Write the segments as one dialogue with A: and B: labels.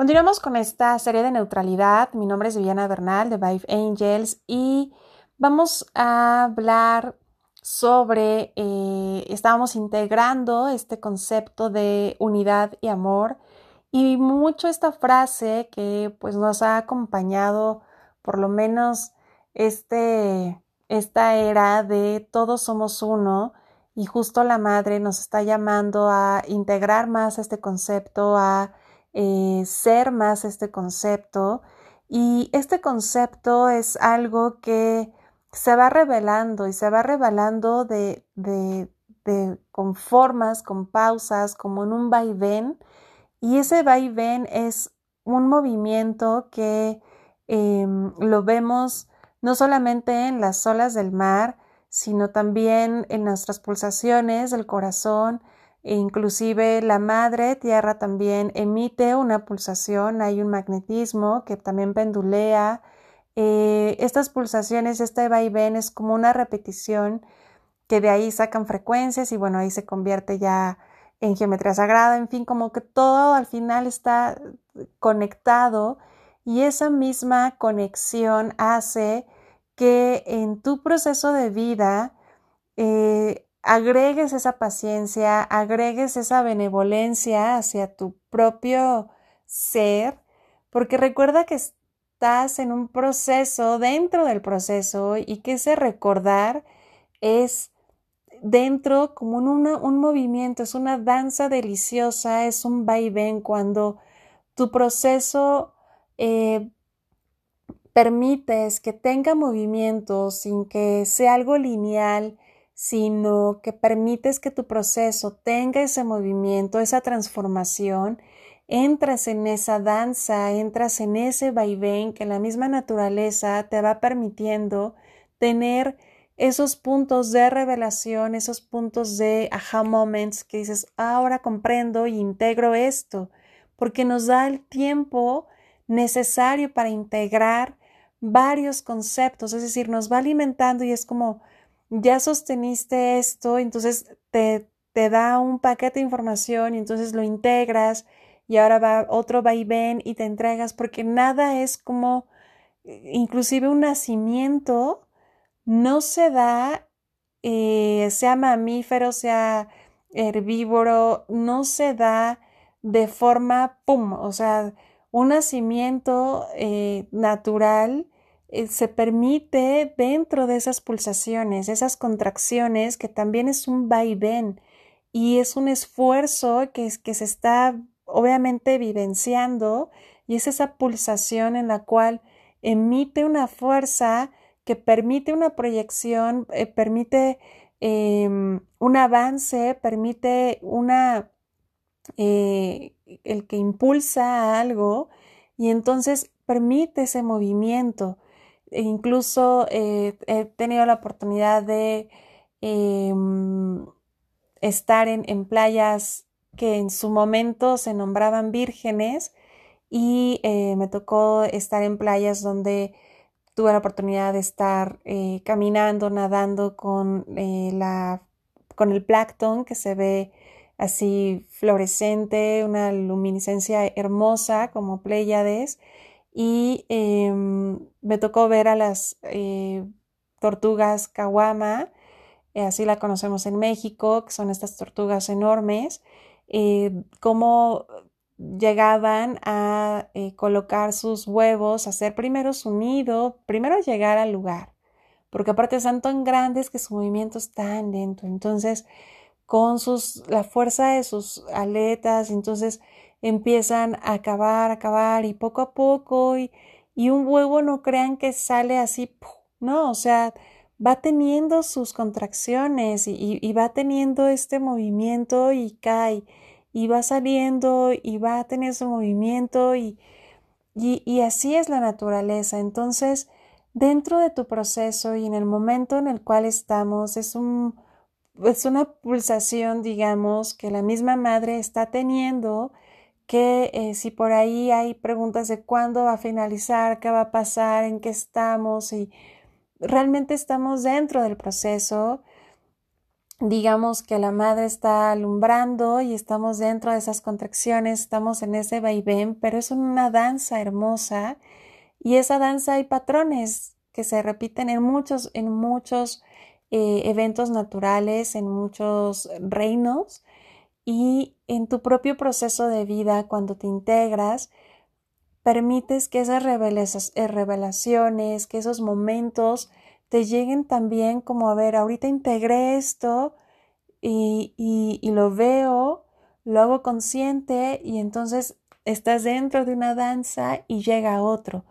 A: Continuamos con esta serie de neutralidad. Mi nombre es Viviana Bernal de Vive Angels y vamos a hablar sobre, eh, estábamos integrando este concepto de unidad y amor y mucho esta frase que pues nos ha acompañado por lo menos este, esta era de todos somos uno y justo la madre nos está llamando a integrar más este concepto, a eh, ser más este concepto. Y este concepto es algo que se va revelando y se va revelando de, de, con formas, con pausas, como en un vaivén. Y ese vaivén es un movimiento que em, lo vemos no solamente en las olas del mar, sino también en nuestras pulsaciones del corazón, inclusive la madre tierra también emite una pulsación, hay un magnetismo que también pendulea. Eh, estas pulsaciones, este vaivén es como una repetición que de ahí sacan frecuencias y bueno, ahí se convierte ya en geometría sagrada, en fin, como que todo al final está conectado y esa misma conexión hace que en tu proceso de vida eh, agregues esa paciencia, agregues esa benevolencia hacia tu propio ser, porque recuerda que estás en un proceso dentro del proceso y que ese recordar es dentro como un, movimiento, es una danza deliciosa, es un vaivén cuando tu proceso eh, permites que tenga movimiento sin que sea algo lineal, sino que permites que tu proceso tenga ese movimiento, esa transformación, entras en esa danza, entras en ese vaivén que la misma naturaleza te va permitiendo tener esos puntos de revelación, esos puntos de aha moments que dices, ahora comprendo y integro esto, porque nos da el tiempo necesario para integrar varios conceptos, es decir, nos va alimentando y es como, ya sosteniste esto, entonces te, te da un paquete de información y entonces lo integras y ahora va otro vaivén y te entregas porque nada es como inclusive un nacimiento no se da eh, sea mamífero sea herbívoro no se da de forma pum o sea un nacimiento eh, natural eh, se permite dentro de esas pulsaciones, esas contracciones, que también es un vaivén y es un esfuerzo que, que se está obviamente vivenciando y es esa pulsación en la cual emite una fuerza que permite una proyección, eh, permite em, un avance, permite una eh, el que impulsa algo y entonces permite ese movimiento. E incluso eh, he tenido la oportunidad de em, estar en, playas que en su momento se nombraban vírgenes y eh, me tocó estar en playas donde tuve la oportunidad de estar eh, caminando, nadando con, la, con el plancton que se ve así fluorescente, una luminiscencia hermosa como Pléyades y em, me tocó ver a las eh, tortugas kawama, eh, así la conocemos en México, que son estas tortugas enormes, eh, cómo llegaban a colocar sus huevos, hacer primero su nido, primero llegar al lugar, porque aparte son tan grandes que su movimiento es tan lento, entonces con sus, la fuerza de sus aletas, entonces empiezan a acabar, a acabar y poco a poco y, y un huevo no crean que sale así, no, o sea, va teniendo sus contracciones y, y, va teniendo este movimiento y cae y va saliendo y va a tener su movimiento y, y así es la naturaleza. Entonces, dentro de tu proceso y en el momento en el cual estamos, es un es una pulsación, digamos, que la misma madre está teniendo que eh, si por ahí hay preguntas de cuándo va a finalizar, qué va a pasar, en qué estamos y realmente estamos dentro del proceso digamos que la madre está alumbrando y estamos dentro de esas contracciones, estamos en ese vaivén, pero es una danza hermosa y esa danza hay patrones que se repiten en muchos, en muchos eh, eventos naturales, en muchos reinos y en tu propio proceso de vida, cuando te integras, permites que esas eh, revelaciones, que esos momentos te lleguen también como, a ver, ahorita integré esto y, y, lo veo, lo hago consciente y entonces estás dentro de una danza y llega otro.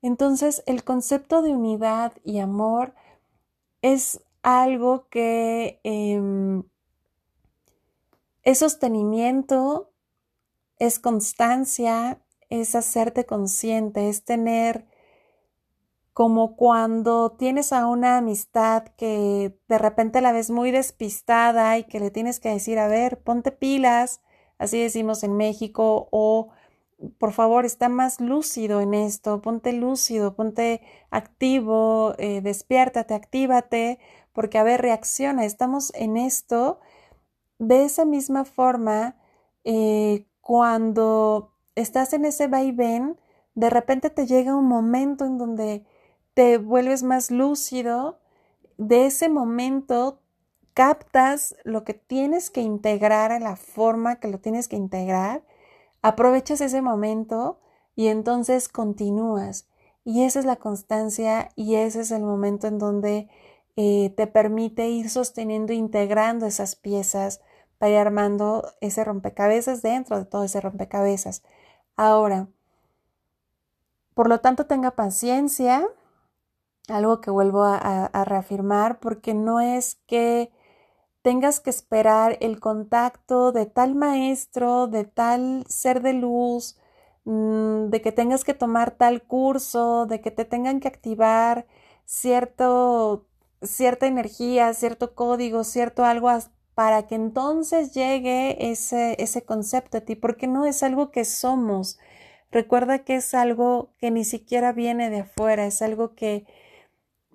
A: Entonces el concepto de unidad y amor es algo que em, es sostenimiento, es constancia, es hacerte consciente, es tener como cuando tienes a una amistad que de repente la ves muy despistada y que le tienes que decir, a ver, ponte pilas, así decimos en México, o por favor, está más lúcido en esto, ponte lúcido, ponte activo, eh, despiértate, actívate, porque a ver, reacciona, estamos en esto. De esa misma forma, eh, cuando estás en ese vaivén, de repente te llega un momento en donde te vuelves más lúcido, de ese momento captas lo que tienes que integrar a la forma que lo tienes que integrar, aprovechas ese momento y entonces continúas. Y esa es la constancia y ese es el momento en donde eh, te permite ir sosteniendo, integrando esas piezas para ir armando ese rompecabezas dentro de todo ese rompecabezas. Ahora, por lo tanto, tenga paciencia, algo que vuelvo a, reafirmar, porque no es que tengas que esperar el contacto de tal maestro, de tal ser de luz, mm, de que tengas que tomar tal curso, de que te tengan que activar cierto, cierta energía, cierto código, cierto algo para que entonces llegue ese, ese concepto a ti, porque no es algo que somos. Recuerda que es algo que ni siquiera viene de afuera, es algo que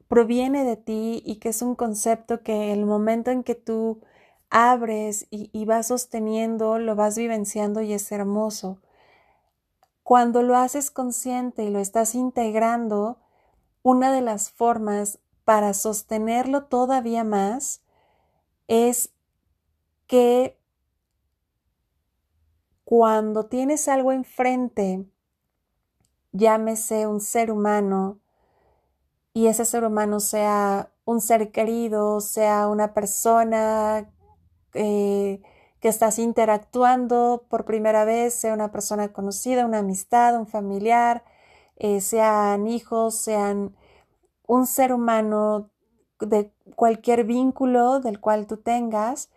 A: proviene de ti y que es un concepto que el momento en que tú abres y, vas sosteniendo, lo vas vivenciando y es hermoso. Cuando lo haces consciente y lo estás integrando, una de las formas para sostenerlo todavía más es que cuando tienes algo enfrente, llámese un ser humano, y ese ser humano sea un ser querido, sea una persona eh, que estás interactuando por primera vez, sea una persona conocida, una amistad, un familiar, eh, sean hijos, sean un ser humano de cualquier vínculo del cual tú tengas,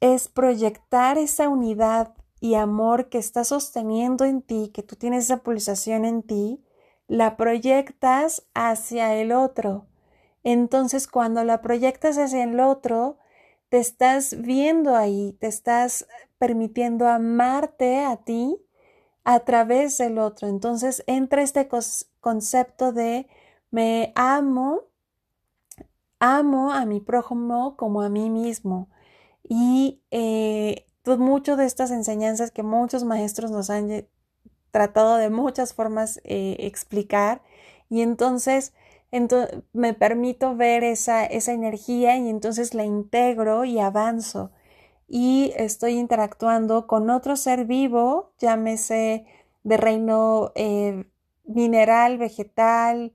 A: es proyectar esa unidad y amor que está sosteniendo en ti, que tú tienes esa pulsación en ti, la proyectas hacia el otro. Entonces, cuando la proyectas hacia el otro, te estás viendo ahí, te estás permitiendo amarte a ti a través del otro. Entonces entra este concepto de me amo, amo a mi prójimo como a mí mismo. Y eh, mucho de estas enseñanzas que muchos maestros nos han tratado de muchas formas eh, explicar y entonces, me permito ver esa, esa energía y entonces la integro y avanzo y estoy interactuando con otro ser vivo, llámese de reino eh, mineral, vegetal,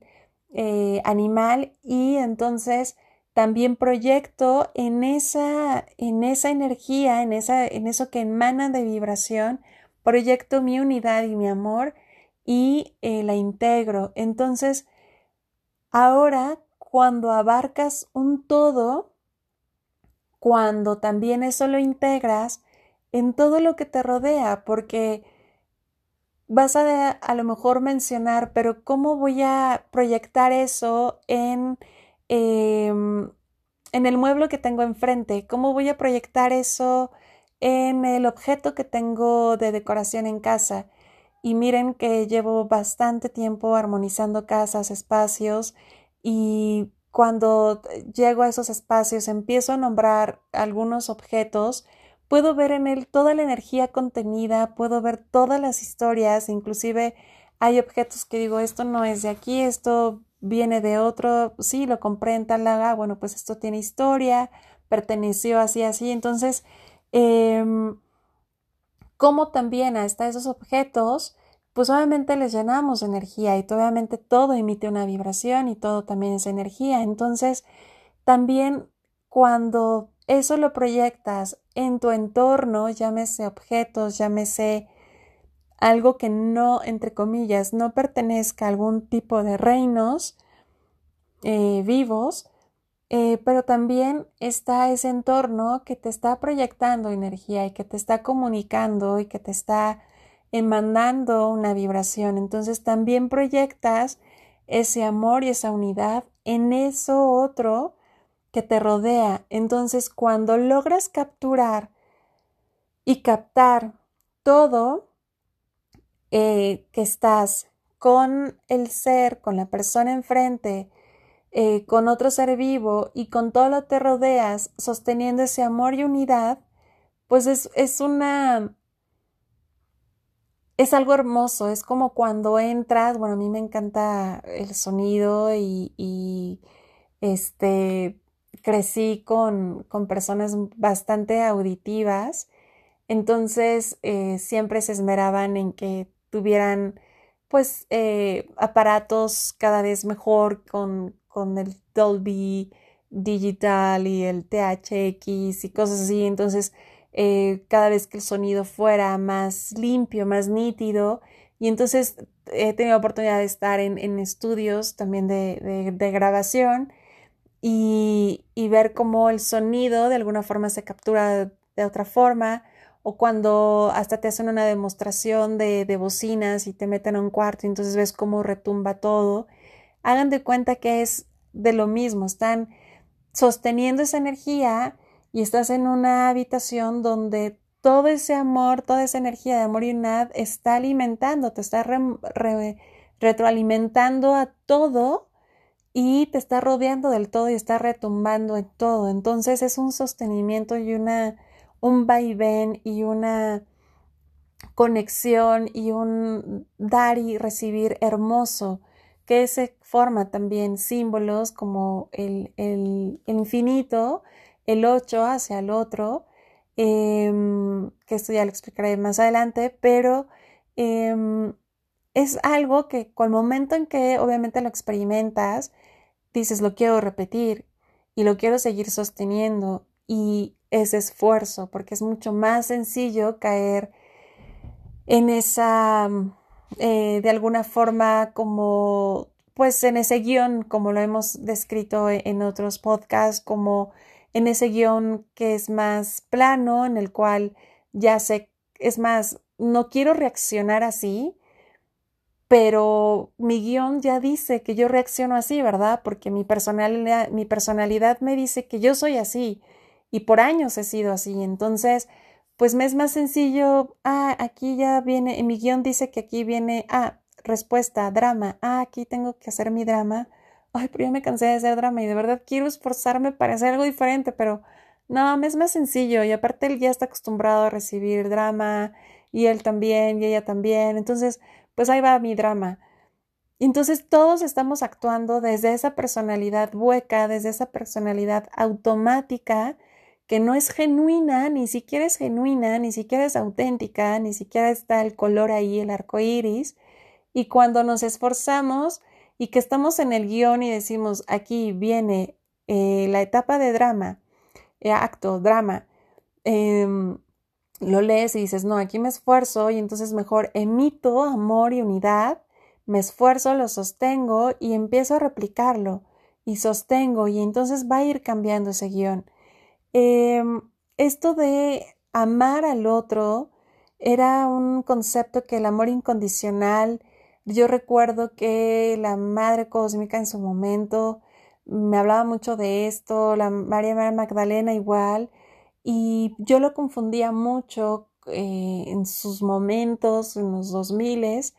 A: eh, animal y entonces también proyecto en esa, en esa energía, en, esa, en eso que emana de vibración, proyecto mi unidad y mi amor y eh, la integro. Entonces, ahora, cuando abarcas un todo, cuando también eso lo integras en todo lo que te rodea, porque vas a a lo mejor mencionar, pero ¿cómo voy a proyectar eso en, em, en el mueble que tengo enfrente? ¿Cómo voy a proyectar eso en el objeto que tengo de decoración en casa. Y miren que llevo bastante tiempo armonizando casas, espacios y cuando llego a esos espacios, empiezo a nombrar algunos objetos, puedo ver en él toda la energía contenida, puedo ver todas las historias, inclusive hay objetos que digo, esto no es de aquí, esto viene de otro, sí, lo compré en tal laga, bueno, pues esto tiene historia, perteneció así, así, entonces, eh, como también hasta esos objetos, pues obviamente les llenamos energía y obviamente todo emite una vibración y todo también es energía. Entonces, también cuando eso lo proyectas en tu entorno, llámese objetos, llámese algo que no, entre comillas, no pertenezca a algún tipo de reinos eh, vivos, eh, pero también está ese entorno que te está proyectando energía y que te está comunicando y que te está emanando una vibración. Entonces también proyectas ese amor y esa unidad en eso otro que te rodea. Entonces cuando logras capturar y captar todo eh, que estás con el ser, con la persona enfrente, eh, con otro ser vivo y con todo lo que te rodeas, sosteniendo ese amor y unidad, pues es, es una... Es algo hermoso, es como cuando entras, bueno, a mí me encanta el sonido y, este, crecí con, con, personas bastante auditivas, entonces eh, siempre se esmeraban en que tuvieran pues eh, aparatos cada vez mejor con, con el Dolby Digital y el THX y cosas así. Entonces, eh, cada vez que el sonido fuera más limpio, más nítido, y entonces he tenido oportunidad de estar en, estudios también de, grabación y, ver cómo el sonido de alguna forma se captura de otra forma o cuando hasta te hacen una demostración de, de bocinas y te meten a un cuarto y entonces ves cómo retumba todo hagan de cuenta que es de lo mismo, están sosteniendo esa energía y estás en una habitación donde todo ese amor, toda esa energía de amor y unidad está alimentando, te está retroalimentando a todo y te está rodeando del todo y está retumbando en todo. Entonces es un sostenimiento y una un vaivén y una conexión y un dar y recibir hermoso que se forma también símbolos como el, infinito, el 8 hacia el otro, em, que esto ya lo explicaré más adelante, pero em, es algo que con el momento en que obviamente lo experimentas, dices lo quiero repetir y lo quiero seguir sosteniendo y ese esfuerzo, porque es mucho más sencillo caer en esa eh, de alguna forma como pues en ese guion, como lo hemos descrito e-, en otros podcasts, como en ese guion que es más plano, en el cual ya sé, es más, no quiero reaccionar así, pero mi guion ya dice que yo reacciono así, ¿verdad? Porque mi personalidad, mi personalidad me dice que yo soy así y por años he sido así. Entonces, pues me es más sencillo, ah, aquí ya viene, en mi guion dice que aquí viene, ah, respuesta, drama, ah, aquí tengo que hacer mi drama, ay, pero ya me cansé de hacer drama y de verdad quiero esforzarme para hacer algo diferente, pero no, me es más sencillo y aparte él ya está acostumbrado a recibir drama y él también y ella también, entonces, pues ahí va mi drama. Entonces todos estamos actuando desde esa personalidad hueca, desde esa personalidad automática, que no es genuina, ni siquiera es genuina, ni siquiera es auténtica, ni siquiera está el color ahí, el arco iris. Y cuando nos esforzamos y que estamos en el guion y decimos, aquí viene eh, la etapa de drama, eh, acto, drama, em, lo lees y dices, no, aquí me esfuerzo y entonces mejor emito amor y unidad, me esfuerzo, lo sostengo y empiezo a replicarlo y sostengo y entonces va a ir cambiando ese guion. Em, esto de amar al otro era un concepto que el amor incondicional, yo recuerdo que la Madre Cósmica en su momento me hablaba mucho de esto, la María Magdalena igual, y yo lo confundía mucho eh, en sus momentos, en los 2000,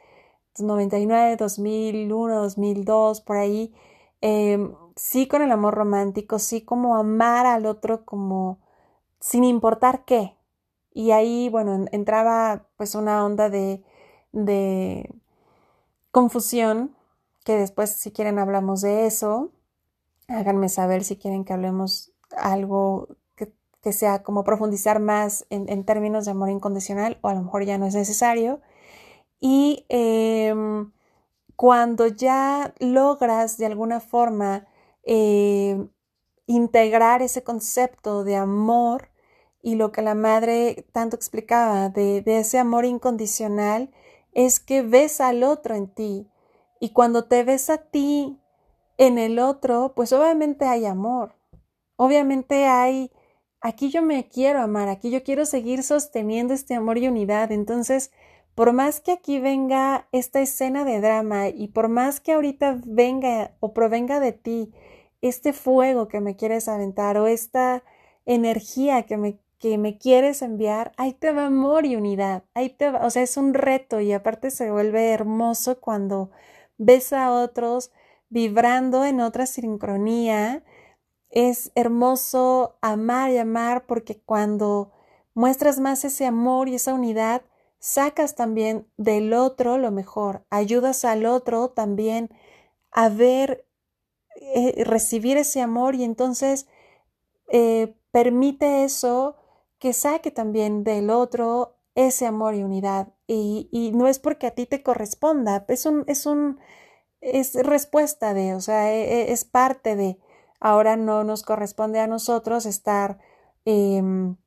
A: 99, 2001, 2002, por ahí, em, sí con el amor romántico, sí como amar al otro como sin importar qué. Y ahí, bueno, entraba pues una onda de, de confusión, que después si quieren hablamos de eso. Háganme saber si quieren que hablemos algo que, que sea como profundizar más en, en, términos de amor incondicional o a lo mejor ya no es necesario. Y em, cuando ya logras de alguna forma eh, integrar ese concepto de amor y lo que la madre tanto explicaba de, de ese amor incondicional es que ves al otro en ti. Y cuando te ves a ti en el otro, pues obviamente hay amor, obviamente hay, aquí yo me quiero amar, aquí yo quiero seguir sosteniendo este amor y unidad, entonces por más que aquí venga esta escena de drama y por más que ahorita venga o provenga de ti este fuego que me quieres aventar o esta energía que me, que me quieres enviar, ahí te va amor y unidad, ahí te o sea, es un reto y aparte se vuelve hermoso cuando ves a otros vibrando en otra sincronía. Es hermoso amar y amar porque cuando muestras más ese amor y esa unidad, sacas también del otro lo mejor, ayudas al otro también a ver, eh, recibir ese amor y entonces eh, permite eso que saque también del otro ese amor y unidad. Y, y, no es porque a ti te corresponda, es un, es un, es respuesta de, o sea, e, e, es, parte de, ahora no nos corresponde a nosotros estar em,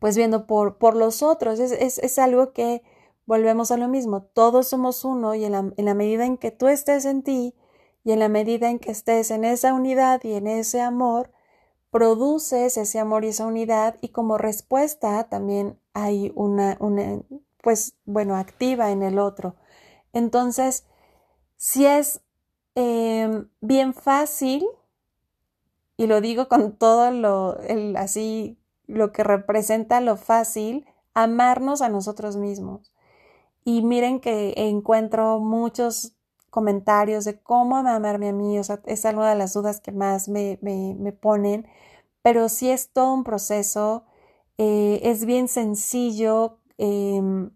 A: pues viendo por, por los otros. Es, es, es, algo que volvemos a lo mismo. Todos somos uno y en la, en la medida en que tú estés en ti y en la medida en que estés en esa unidad y en ese amor, produces ese amor y esa unidad y como respuesta también hay una, una pues bueno, activa en el otro. Entonces, si es eh, bien fácil, y lo digo con todo lo, así lo que representa lo fácil, amarnos a nosotros mismos. Y miren que encuentro muchos comentarios de cómo amarme a mí, o sea, es una de las dudas que más me, me, ponen, pero sí es todo un proceso, eh, es bien sencillo em,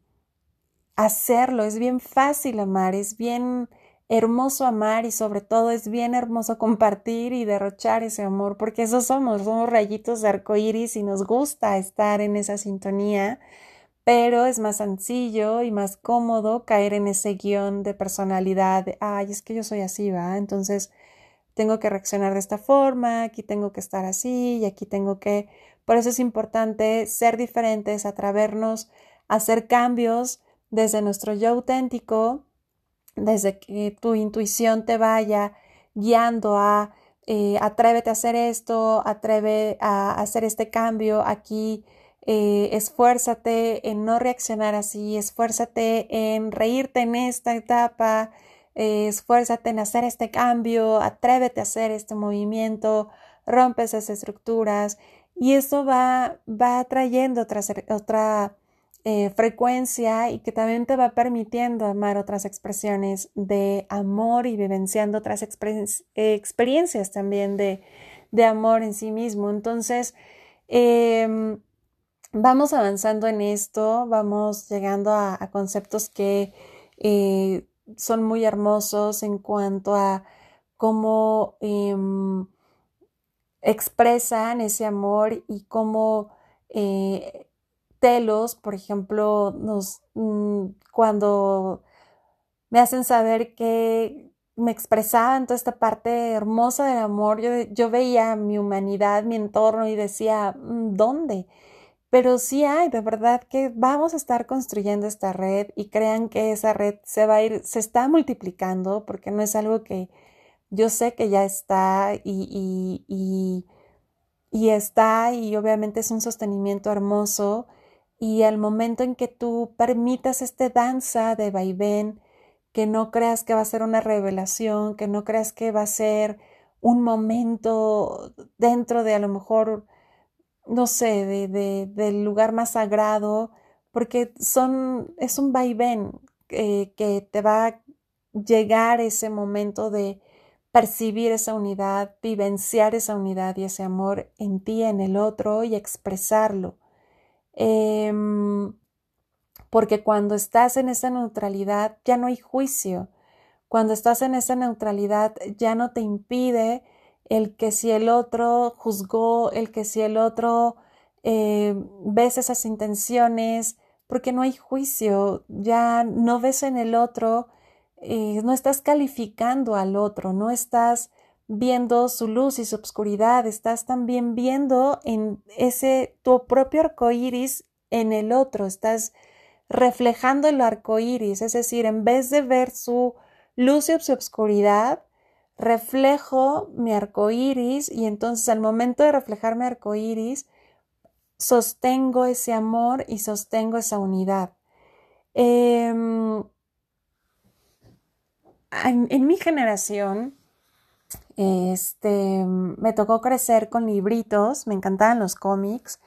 A: hacerlo, es bien fácil amar, es bien hermoso amar y sobre todo es bien hermoso compartir y derrochar ese amor, porque eso somos, somos rayitos de arco iris y nos gusta estar en esa sintonía, pero es más sencillo y más cómodo caer en ese guion de personalidad, ay, es que yo soy así, va, entonces tengo que reaccionar de esta forma, aquí tengo que estar así y aquí tengo que, por eso es importante ser diferentes, atrevernos hacer cambios desde nuestro yo auténtico, desde que tu intuición te vaya guiando a eh, atrévete a hacer esto, atreve a hacer este cambio aquí, eh, esfuérzate en no reaccionar así, esfuérzate en reírte en esta etapa, eh, esfuérzate en hacer este cambio, atrévete a hacer este movimiento, rompe esas estructuras y eso va, va trayendo otra, otra eh, frecuencia y que también te va permitiendo amar otras expresiones de amor y vivenciando otras experiencias también de, de, amor en sí mismo. Entonces, em, vamos avanzando en esto, vamos llegando a, conceptos que eh, son muy hermosos en cuanto a cómo em, expresan ese amor y cómo eh, telos, por ejemplo, nos, mm, cuando me hacen saber que me expresaban toda esta parte hermosa del amor, yo, yo veía mi humanidad, mi entorno y decía, mm, ¿dónde? Pero sí hay, de verdad que vamos a estar construyendo esta red y crean que esa red se va a ir, se está multiplicando porque no es algo que yo sé que ya está y, y, y, y está y obviamente es un sostenimiento hermoso. Y al momento en que tú permitas este danza de vaivén, que no creas que va a ser una revelación, que no creas que va a ser un momento dentro de a lo mejor, no sé, de, del lugar más sagrado, porque son, es un vaivén eh, que te va a llegar ese momento de percibir esa unidad, vivenciar esa unidad y ese amor en ti, en el otro y expresarlo. Em, porque cuando estás en esa neutralidad ya no hay juicio. Cuando estás en esa neutralidad ya no te impide el que si el otro juzgó, el que si el otro eh, ves esas intenciones, porque no hay juicio, ya no ves en el otro, eh, no estás calificando al otro, no estás viendo su luz y su obscuridad, estás también viendo en ese tu propio arco iris en el otro, estás reflejando el arco iris, es decir, en vez de ver su luz y su obscuridad, reflejo mi arco iris y entonces al momento de reflejar mi arco iris, sostengo ese amor y sostengo esa unidad. Em, en, mi generación, este, me tocó crecer con libritos, me encantaban los cómics.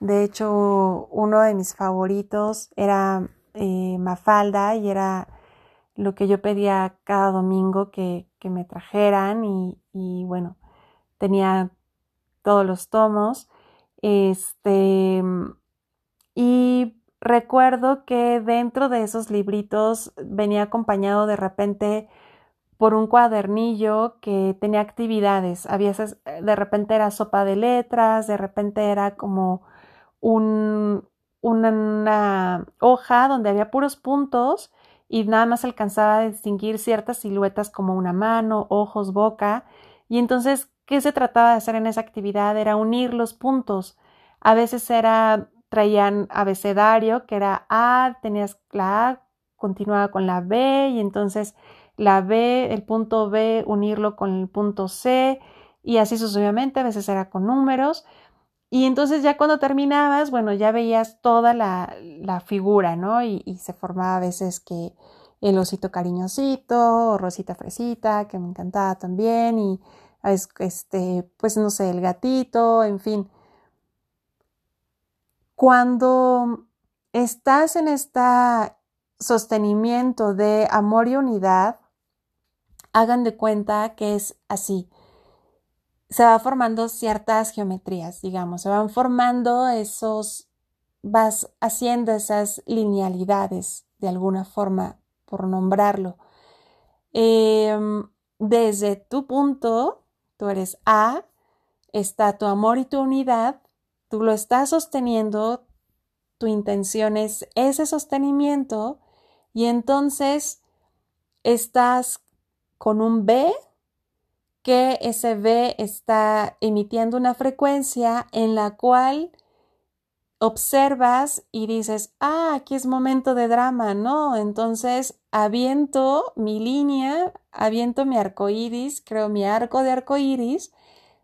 A: De hecho, uno de mis favoritos era eh, Mafalda y era lo que yo pedía cada domingo que, me trajeran y, y, bueno, tenía todos los tomos. Este, y recuerdo que dentro de esos libritos venía acompañado de repente por un cuadernillo que tenía actividades. Había de repente era sopa de letras, de repente era como un, una, hoja donde había puros puntos y nada más alcanzaba a distinguir ciertas siluetas como una mano, ojos, boca. Y entonces, ¿qué se trataba de hacer en esa actividad? Era unir los puntos. A veces era traían abecedario, que era A, tenías la A, continuaba con la B, y entonces la B, el punto B, unirlo con el punto C, y así sucesivamente, a veces era con números. Y entonces ya cuando terminabas, bueno, ya veías toda la, la figura, ¿no? Y, y, se formaba a veces que el osito cariñosito, o Rosita Fresita, que me encantaba también, y este, pues no sé, el gatito, en fin. Cuando estás en este sostenimiento de amor y unidad, hagan de cuenta que es así. Se va formando ciertas geometrías, digamos, se van formando esos, vas haciendo esas linealidades de alguna forma, por nombrarlo. Em, desde tu punto, tú eres A, está tu amor y tu unidad, tú lo estás sosteniendo, tu intención es ese sostenimiento y entonces estás con un B que ese B está emitiendo una frecuencia en la cual observas y dices, ah, aquí es momento de drama, ¿no? Entonces aviento mi línea, aviento mi arco iris, creo mi arco de arco iris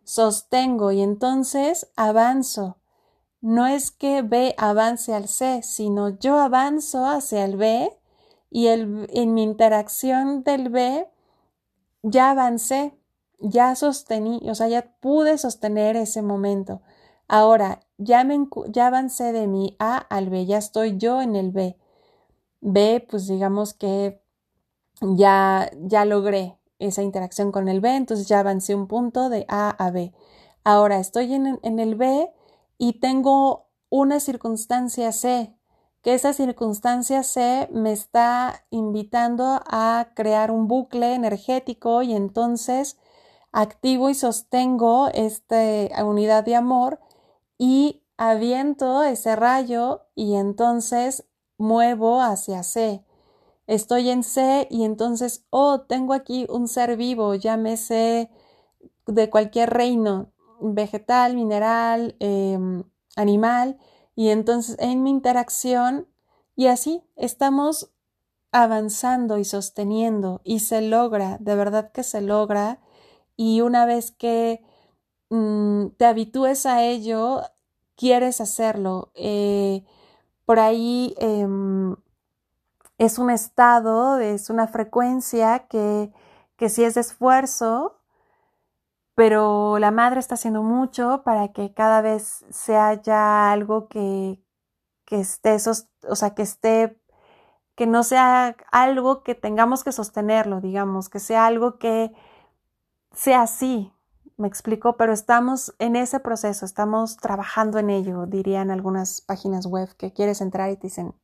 A: sostengo y entonces avanzo. No es que B avance al C, sino yo avanzo hacia el B y el, en mi interacción del B ya avancé, ya sostení, o sea, ya pude sostener ese momento. Ahora, ya, me, ya avancé de mi A al B, ya estoy yo en el B. B, pues digamos que ya, ya logré, esa interacción con el B, entonces ya avancé un punto de A a B. Ahora estoy en, en el B y tengo una circunstancia C, que esa circunstancia C me está invitando a crear un bucle energético y entonces activo y sostengo esta unidad de amor y aviento ese rayo y entonces muevo hacia C. Estoy en C y entonces, oh, tengo aquí un ser vivo, llámese de cualquier reino, vegetal, mineral, em, animal, y entonces en mi interacción, y así estamos avanzando y sosteniendo, y se logra, de verdad que se logra, y una vez que mm, te habitúes a ello, quieres hacerlo. Eh, por ahí em, es un estado, es una frecuencia que, que sí es de esfuerzo, pero la madre está haciendo mucho para que cada vez sea ya algo que, que esté, o sea, que esté, que no sea algo que tengamos que sostenerlo, digamos, que sea algo que sea así, me explico, pero estamos en ese proceso, estamos trabajando en ello, dirían algunas páginas web que quieres entrar y te dicen,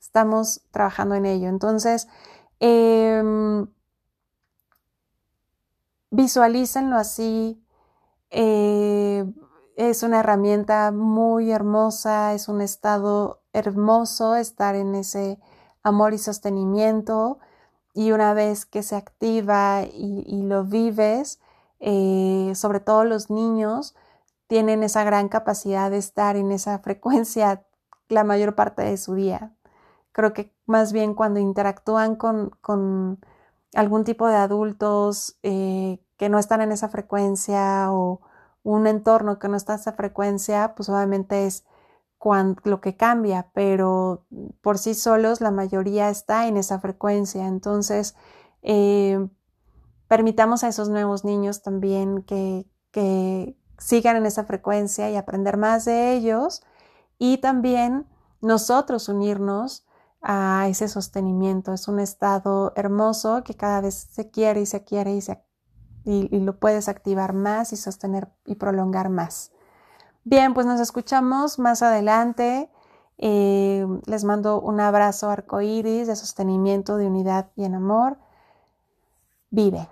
A: estamos trabajando en ello. Entonces, eh, visualícenlo así. Eh, es una herramienta muy hermosa, es un estado hermoso estar en ese amor y sostenimiento. Y una vez que se activa y, lo vives, eh, sobre todo los niños, tienen esa gran capacidad de estar en esa frecuencia la mayor parte de su día. Creo que más bien cuando interactúan con, algún tipo de adultos eh, que no están en esa frecuencia o un entorno que no está en esa frecuencia, pues obviamente es lo que cambia, pero por sí solos la mayoría está en esa frecuencia. Entonces, eh, permitamos a esos nuevos niños también que, que sigan en esa frecuencia y aprender más de ellos y también nosotros unirnos a ese sostenimiento. Es un estado hermoso que cada vez se quiere y se quiere y, se, y, lo puedes activar más y sostener y prolongar más. Bien, pues nos escuchamos más adelante. Eh, les mando un abrazo arcoíris de sostenimiento, de unidad y en amor. Vive.